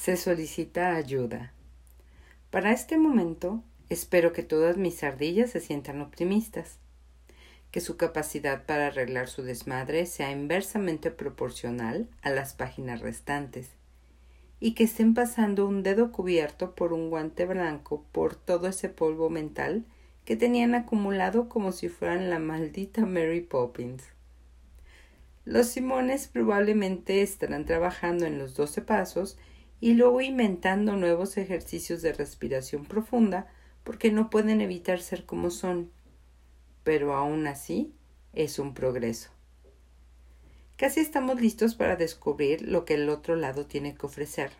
Se solicita ayuda. Para este momento, espero que todas mis ardillas se sientan optimistas, que su capacidad para arreglar su desmadre sea inversamente proporcional a las páginas restantes, y que estén pasando un dedo cubierto por un guante blanco por todo ese polvo mental que tenían acumulado como si fueran la maldita Mary Poppins. Los Simones probablemente estarán trabajando en los doce pasos y luego inventando nuevos ejercicios de respiración profunda porque no pueden evitar ser como son. Pero aún así es un progreso. Casi estamos listos para descubrir lo que el otro lado tiene que ofrecer.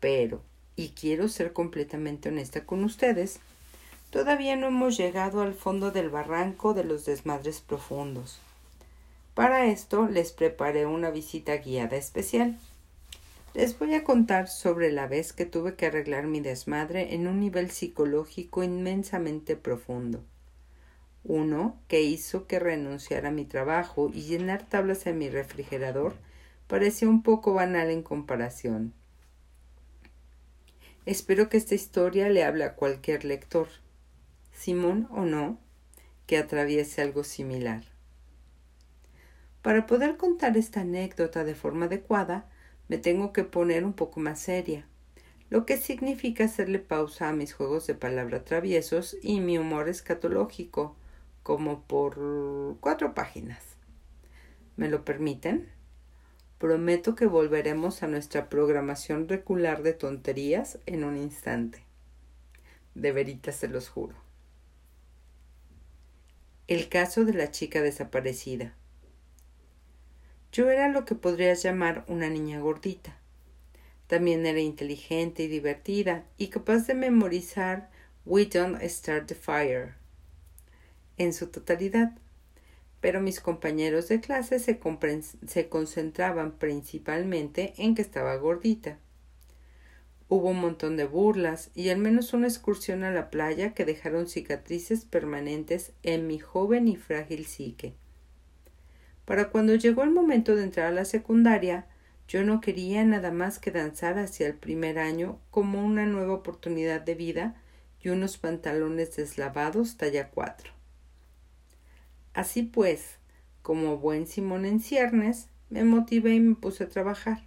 Pero, y quiero ser completamente honesta con ustedes, todavía no hemos llegado al fondo del barranco de los desmadres profundos. Para esto les preparé una visita guiada especial. Les voy a contar sobre la vez que tuve que arreglar mi desmadre en un nivel psicológico inmensamente profundo. Uno que hizo que renunciara a mi trabajo y llenar tablas en mi refrigerador parecía un poco banal en comparación. Espero que esta historia le hable a cualquier lector, Simón o no, que atraviese algo similar. Para poder contar esta anécdota de forma adecuada, me tengo que poner un poco más seria, lo que significa hacerle pausa a mis juegos de palabra traviesos y mi humor escatológico, como por cuatro páginas. ¿Me lo permiten? Prometo que volveremos a nuestra programación regular de tonterías en un instante. De veritas se los juro. El caso de la chica desaparecida. Yo era lo que podrías llamar una niña gordita. También era inteligente y divertida y capaz de memorizar We Don't Start the Fire en su totalidad. Pero mis compañeros de clase se, concentraban principalmente en que estaba gordita. Hubo un montón de burlas y al menos una excursión a la playa que dejaron cicatrices permanentes en mi joven y frágil psique. Para cuando llegó el momento de entrar a la secundaria, yo no quería nada más que danzar hacia el primer año como una nueva oportunidad de vida y unos pantalones deslavados talla cuatro. Así pues, como buen Simón en ciernes, me motivé y me puse a trabajar.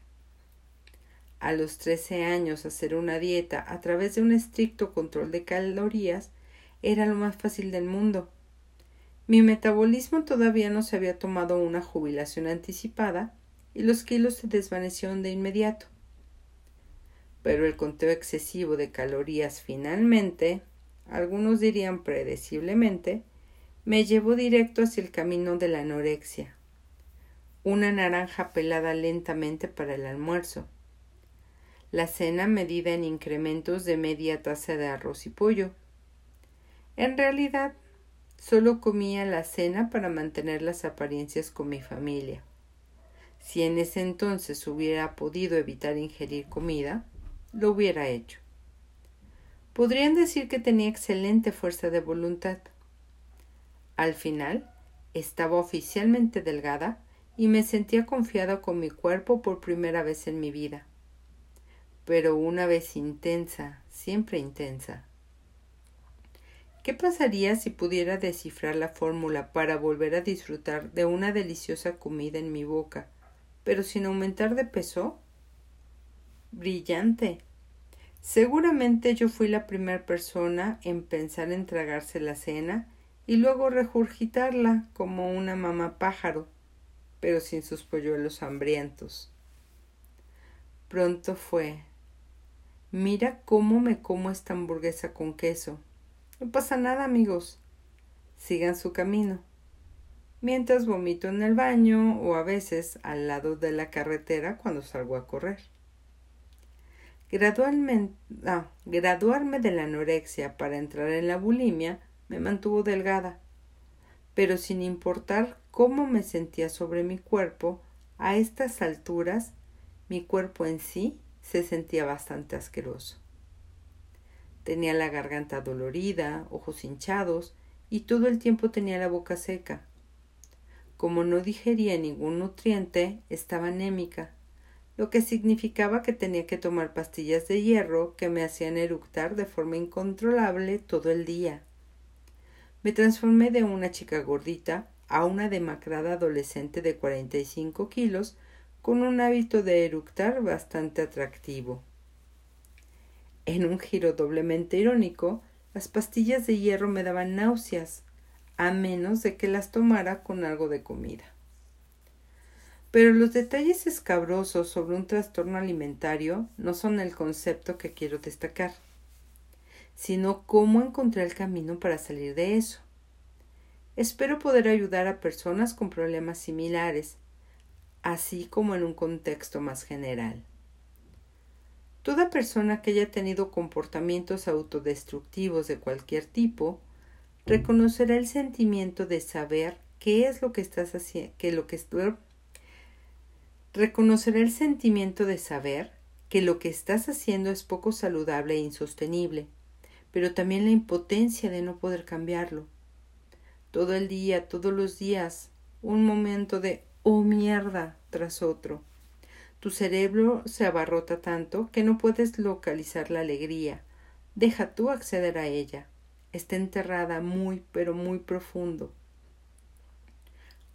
A los trece años hacer una dieta a través de un estricto control de calorías era lo más fácil del mundo mi metabolismo todavía no se había tomado una jubilación anticipada y los kilos se desvanecieron de inmediato. Pero el conteo excesivo de calorías finalmente, algunos dirían predeciblemente, me llevó directo hacia el camino de la anorexia. Una naranja pelada lentamente para el almuerzo. La cena medida en incrementos de media taza de arroz y pollo. En realidad Solo comía la cena para mantener las apariencias con mi familia. Si en ese entonces hubiera podido evitar ingerir comida, lo hubiera hecho. Podrían decir que tenía excelente fuerza de voluntad. Al final, estaba oficialmente delgada y me sentía confiada con mi cuerpo por primera vez en mi vida. Pero una vez intensa, siempre intensa. ¿Qué pasaría si pudiera descifrar la fórmula para volver a disfrutar de una deliciosa comida en mi boca, pero sin aumentar de peso? Brillante. Seguramente yo fui la primera persona en pensar en tragarse la cena y luego regurgitarla como una mamá pájaro, pero sin sus polluelos hambrientos. Pronto fue. Mira cómo me como esta hamburguesa con queso no pasa nada, amigos. Sigan su camino. Mientras vomito en el baño o a veces al lado de la carretera cuando salgo a correr. Gradualmente, ah, graduarme de la anorexia para entrar en la bulimia me mantuvo delgada, pero sin importar cómo me sentía sobre mi cuerpo, a estas alturas mi cuerpo en sí se sentía bastante asqueroso. Tenía la garganta dolorida, ojos hinchados y todo el tiempo tenía la boca seca. Como no digería ningún nutriente, estaba anémica, lo que significaba que tenía que tomar pastillas de hierro que me hacían eructar de forma incontrolable todo el día. Me transformé de una chica gordita a una demacrada adolescente de 45 kilos con un hábito de eructar bastante atractivo. En un giro doblemente irónico, las pastillas de hierro me daban náuseas, a menos de que las tomara con algo de comida. Pero los detalles escabrosos sobre un trastorno alimentario no son el concepto que quiero destacar, sino cómo encontré el camino para salir de eso. Espero poder ayudar a personas con problemas similares, así como en un contexto más general. Toda persona que haya tenido comportamientos autodestructivos de cualquier tipo reconocerá el sentimiento de saber qué es lo que estás haciendo, que lo que reconocerá el sentimiento de saber que lo que estás haciendo es poco saludable e insostenible, pero también la impotencia de no poder cambiarlo. Todo el día, todos los días, un momento de oh mierda tras otro. Tu cerebro se abarrota tanto que no puedes localizar la alegría. Deja tú acceder a ella. Está enterrada muy, pero muy profundo.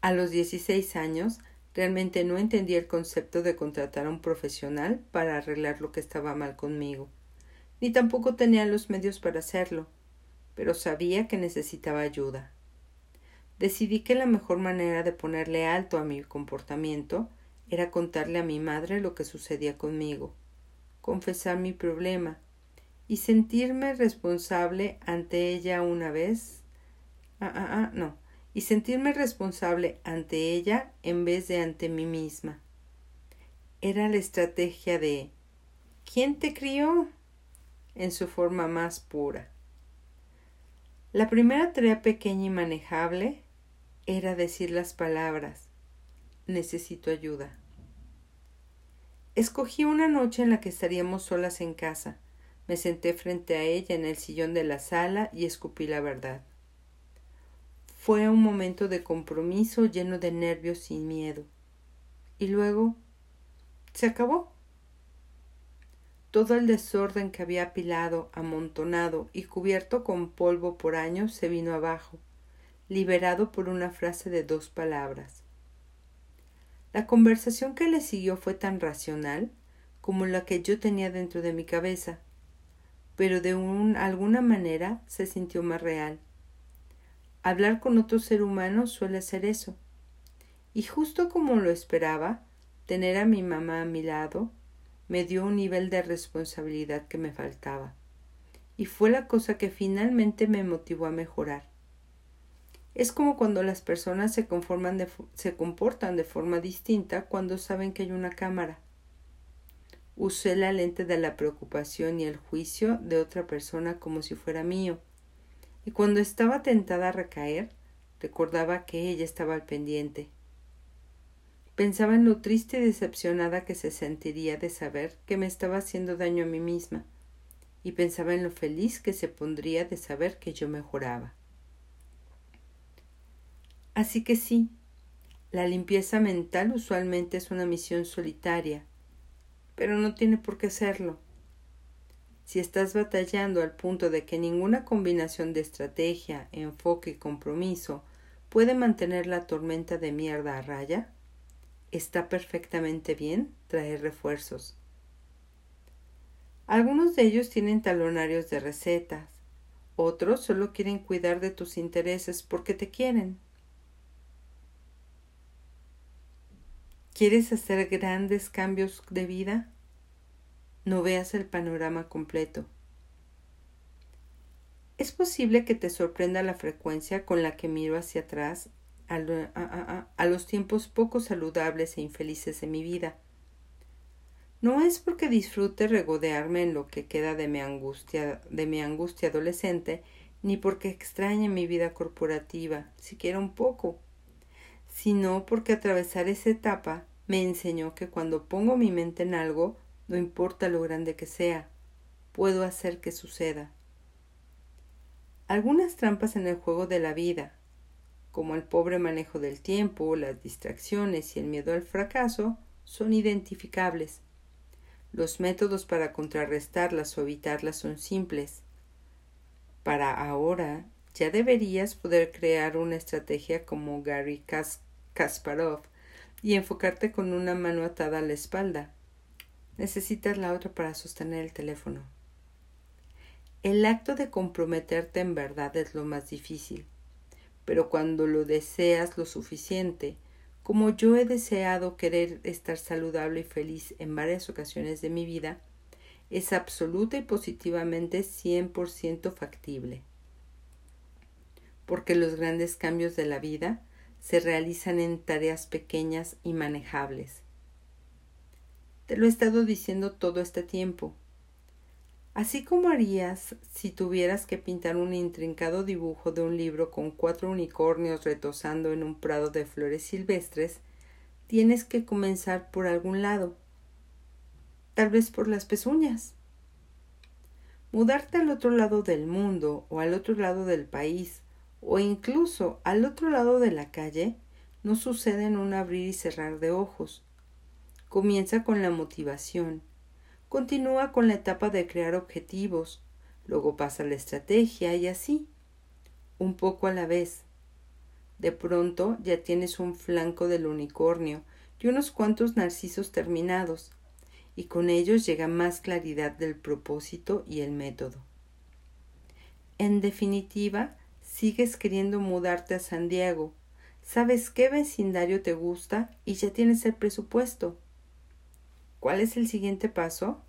A los dieciséis años Realmente no entendía el concepto de contratar a un profesional para arreglar lo que estaba mal conmigo, ni tampoco tenía los medios para hacerlo, pero sabía que necesitaba ayuda. Decidí que la mejor manera de ponerle alto a mi comportamiento era contarle a mi madre lo que sucedía conmigo, confesar mi problema y sentirme responsable ante ella una vez. Ah, ah, ah, no y sentirme responsable ante ella en vez de ante mí misma. Era la estrategia de ¿Quién te crió? en su forma más pura. La primera tarea pequeña y manejable era decir las palabras necesito ayuda. Escogí una noche en la que estaríamos solas en casa. Me senté frente a ella en el sillón de la sala y escupí la verdad. Fue un momento de compromiso lleno de nervios y miedo. Y luego se acabó. Todo el desorden que había apilado, amontonado y cubierto con polvo por años se vino abajo, liberado por una frase de dos palabras. La conversación que le siguió fue tan racional como la que yo tenía dentro de mi cabeza, pero de alguna manera se sintió más real Hablar con otro ser humano suele ser eso. Y justo como lo esperaba, tener a mi mamá a mi lado me dio un nivel de responsabilidad que me faltaba. Y fue la cosa que finalmente me motivó a mejorar. Es como cuando las personas se, conforman de, se comportan de forma distinta cuando saben que hay una cámara. Usé la lente de la preocupación y el juicio de otra persona como si fuera mío y cuando estaba tentada a recaer, recordaba que ella estaba al pendiente. Pensaba en lo triste y decepcionada que se sentiría de saber que me estaba haciendo daño a mí misma, y pensaba en lo feliz que se pondría de saber que yo mejoraba. Así que sí, la limpieza mental usualmente es una misión solitaria, pero no tiene por qué serlo. Si estás batallando al punto de que ninguna combinación de estrategia, enfoque y compromiso puede mantener la tormenta de mierda a raya, está perfectamente bien traer refuerzos. Algunos de ellos tienen talonarios de recetas, otros solo quieren cuidar de tus intereses porque te quieren. ¿Quieres hacer grandes cambios de vida? no veas el panorama completo. Es posible que te sorprenda la frecuencia con la que miro hacia atrás a, los tiempos poco saludables e infelices de mi vida. No es porque disfrute regodearme en lo que queda de mi angustia, de mi angustia adolescente, ni porque extrañe mi vida corporativa, siquiera un poco, sino porque atravesar esa etapa me enseñó que cuando pongo mi mente en algo, no importa lo grande que sea, puedo hacer que suceda. Algunas trampas en el juego de la vida, como el pobre manejo del tiempo, las distracciones y el miedo al fracaso, son identificables. Los métodos para contrarrestarlas o evitarlas son simples. Para ahora ya deberías poder crear una estrategia como Gary Kasparov y enfocarte con una mano atada a la espalda. Necesitas la otra para sostener el teléfono. El acto de comprometerte en verdad es lo más difícil, pero cuando lo deseas lo suficiente, como yo he deseado querer estar saludable y feliz en varias ocasiones de mi vida, es absoluta y positivamente 100% factible. Porque los grandes cambios de la vida se realizan en tareas pequeñas y manejables. Te lo he estado diciendo todo este tiempo. Así como harías si tuvieras que pintar un intrincado dibujo de un libro con cuatro unicornios retosando en un prado de flores silvestres, tienes que comenzar por algún lado, tal vez por las pezuñas. Mudarte al otro lado del mundo o al otro lado del país o incluso al otro lado de la calle no sucede en un abrir y cerrar de ojos. Comienza con la motivación, Continúa con la etapa de crear objetivos, luego pasa la estrategia y así, un poco a la vez. De pronto ya tienes un flanco del unicornio y unos cuantos narcisos terminados, y con ellos llega más claridad del propósito y el método. En definitiva, sigues queriendo mudarte a San Diego, sabes qué vecindario te gusta y ya tienes el presupuesto. ¿Cuál es el siguiente paso?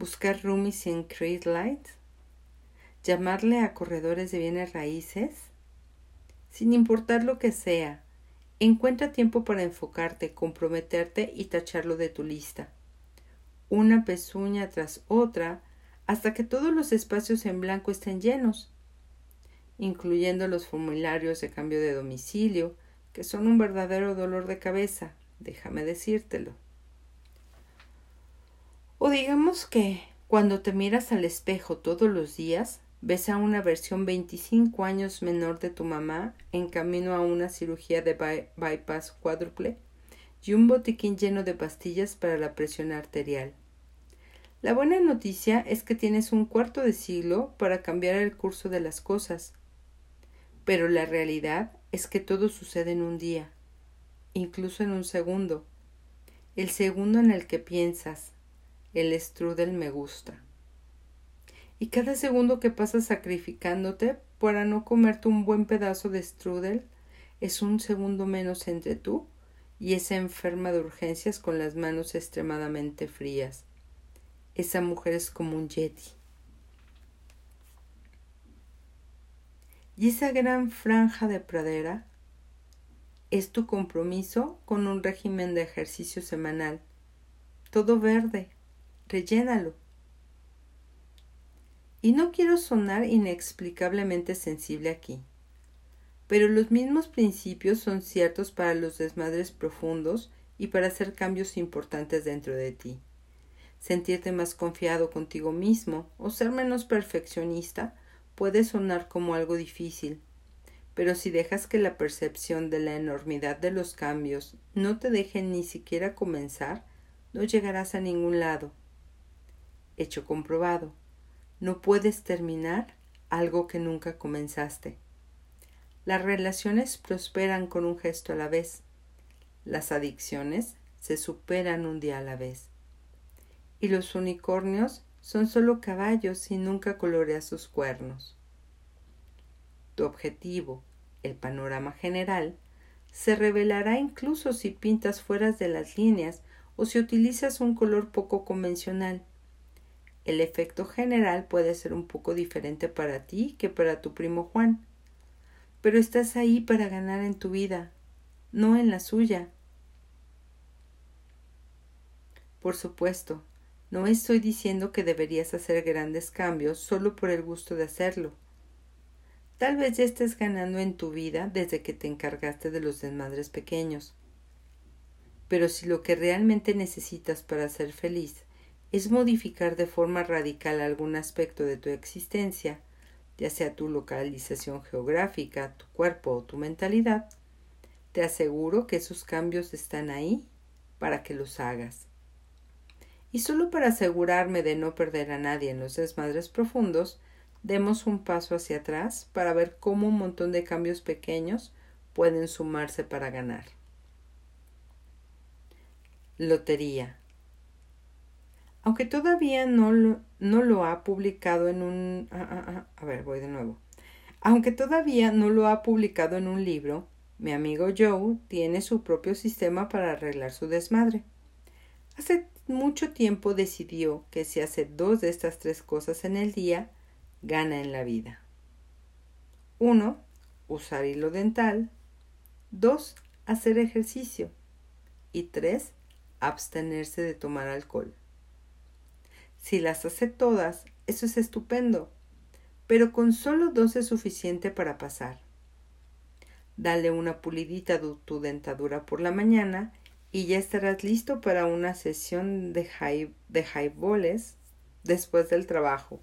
Buscar roomies en Light. Llamarle a corredores de bienes raíces. Sin importar lo que sea, encuentra tiempo para enfocarte, comprometerte y tacharlo de tu lista. Una pezuña tras otra hasta que todos los espacios en blanco estén llenos, incluyendo los formularios de cambio de domicilio, que son un verdadero dolor de cabeza, déjame decírtelo. O digamos que cuando te miras al espejo todos los días, ves a una versión 25 años menor de tu mamá en camino a una cirugía de bypass cuádruple y un botiquín lleno de pastillas para la presión arterial. La buena noticia es que tienes un cuarto de siglo para cambiar el curso de las cosas. Pero la realidad es que todo sucede en un día, incluso en un segundo, el segundo en el que piensas, el strudel me gusta. Y cada segundo que pasas sacrificándote para no comerte un buen pedazo de strudel es un segundo menos entre tú y esa enferma de urgencias con las manos extremadamente frías. Esa mujer es como un yeti. Y esa gran franja de pradera es tu compromiso con un régimen de ejercicio semanal, todo verde, rellénalo. Y no quiero sonar inexplicablemente sensible aquí, pero los mismos principios son ciertos para los desmadres profundos y para hacer cambios importantes dentro de ti. Sentirte más confiado contigo mismo o ser menos perfeccionista puede sonar como algo difícil, pero si dejas que la percepción de la enormidad de los cambios no te deje ni siquiera comenzar, no llegarás a ningún lado hecho comprobado. No puedes terminar algo que nunca comenzaste. Las relaciones prosperan con un gesto a la vez. Las adicciones se superan un día a la vez. Y los unicornios son solo caballos y nunca coloreas sus cuernos. Tu objetivo, el panorama general, se revelará incluso si pintas fuera de las líneas o si utilizas un color poco convencional el efecto general puede ser un poco diferente para ti que para tu primo Juan. Pero estás ahí para ganar en tu vida, no en la suya. Por supuesto, no estoy diciendo que deberías hacer grandes cambios solo por el gusto de hacerlo. Tal vez ya estés ganando en tu vida desde que te encargaste de los desmadres pequeños. Pero si lo que realmente necesitas para ser feliz es modificar de forma radical algún aspecto de tu existencia, ya sea tu localización geográfica, tu cuerpo o tu mentalidad, te aseguro que esos cambios están ahí para que los hagas. Y solo para asegurarme de no perder a nadie en los desmadres profundos, demos un paso hacia atrás para ver cómo un montón de cambios pequeños pueden sumarse para ganar. Lotería. Aunque todavía no lo, no lo ha publicado en un... Ah, ah, ah, a ver, voy de nuevo. Aunque todavía no lo ha publicado en un libro, mi amigo Joe tiene su propio sistema para arreglar su desmadre. Hace mucho tiempo decidió que si hace dos de estas tres cosas en el día, gana en la vida. 1. Usar hilo dental. 2. Hacer ejercicio. Y 3. Abstenerse de tomar alcohol. Si las hace todas, eso es estupendo, pero con solo dos es suficiente para pasar. Dale una pulidita de tu dentadura por la mañana y ya estarás listo para una sesión de, high, de highballs después del trabajo.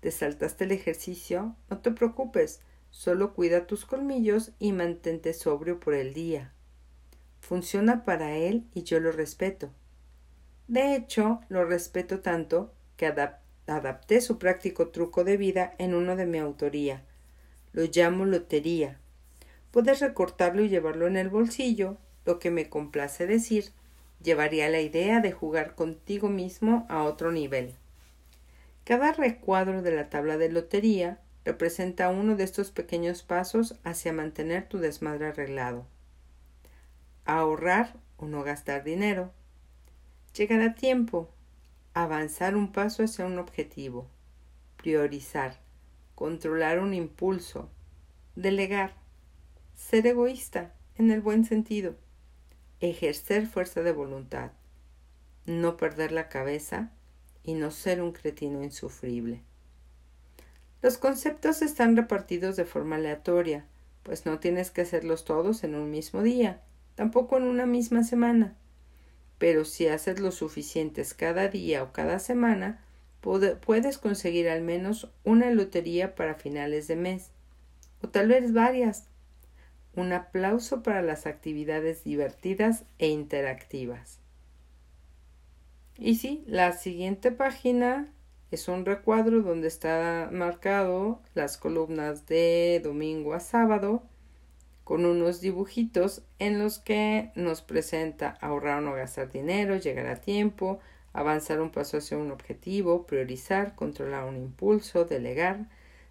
¿Te saltaste el ejercicio? No te preocupes, solo cuida tus colmillos y mantente sobrio por el día. Funciona para él y yo lo respeto. De hecho, lo respeto tanto que adapté su práctico truco de vida en uno de mi autoría. Lo llamo lotería. Puedes recortarlo y llevarlo en el bolsillo, lo que me complace decir, llevaría la idea de jugar contigo mismo a otro nivel. Cada recuadro de la tabla de lotería representa uno de estos pequeños pasos hacia mantener tu desmadre arreglado. Ahorrar o no gastar dinero. Llegar a tiempo. Avanzar un paso hacia un objetivo. Priorizar. Controlar un impulso. Delegar. Ser egoísta, en el buen sentido. Ejercer fuerza de voluntad. No perder la cabeza y no ser un cretino insufrible. Los conceptos están repartidos de forma aleatoria, pues no tienes que hacerlos todos en un mismo día, tampoco en una misma semana. Pero si haces lo suficientes cada día o cada semana, puedes conseguir al menos una lotería para finales de mes, o tal vez varias. Un aplauso para las actividades divertidas e interactivas. Y sí, la siguiente página es un recuadro donde está marcado las columnas de domingo a sábado con unos dibujitos en los que nos presenta ahorrar o no gastar dinero, llegar a tiempo, avanzar un paso hacia un objetivo, priorizar, controlar un impulso, delegar,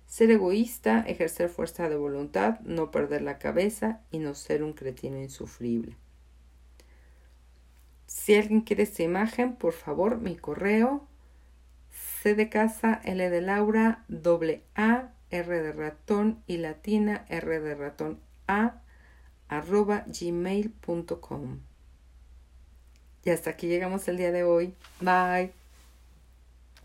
ser egoísta, ejercer fuerza de voluntad, no perder la cabeza y no ser un cretino insufrible. Si alguien quiere esta imagen, por favor, mi correo C de casa, L de Laura, doble A, R de ratón y latina, R de ratón A, arroba gmail.com. Y hasta aquí llegamos el día de hoy. Bye.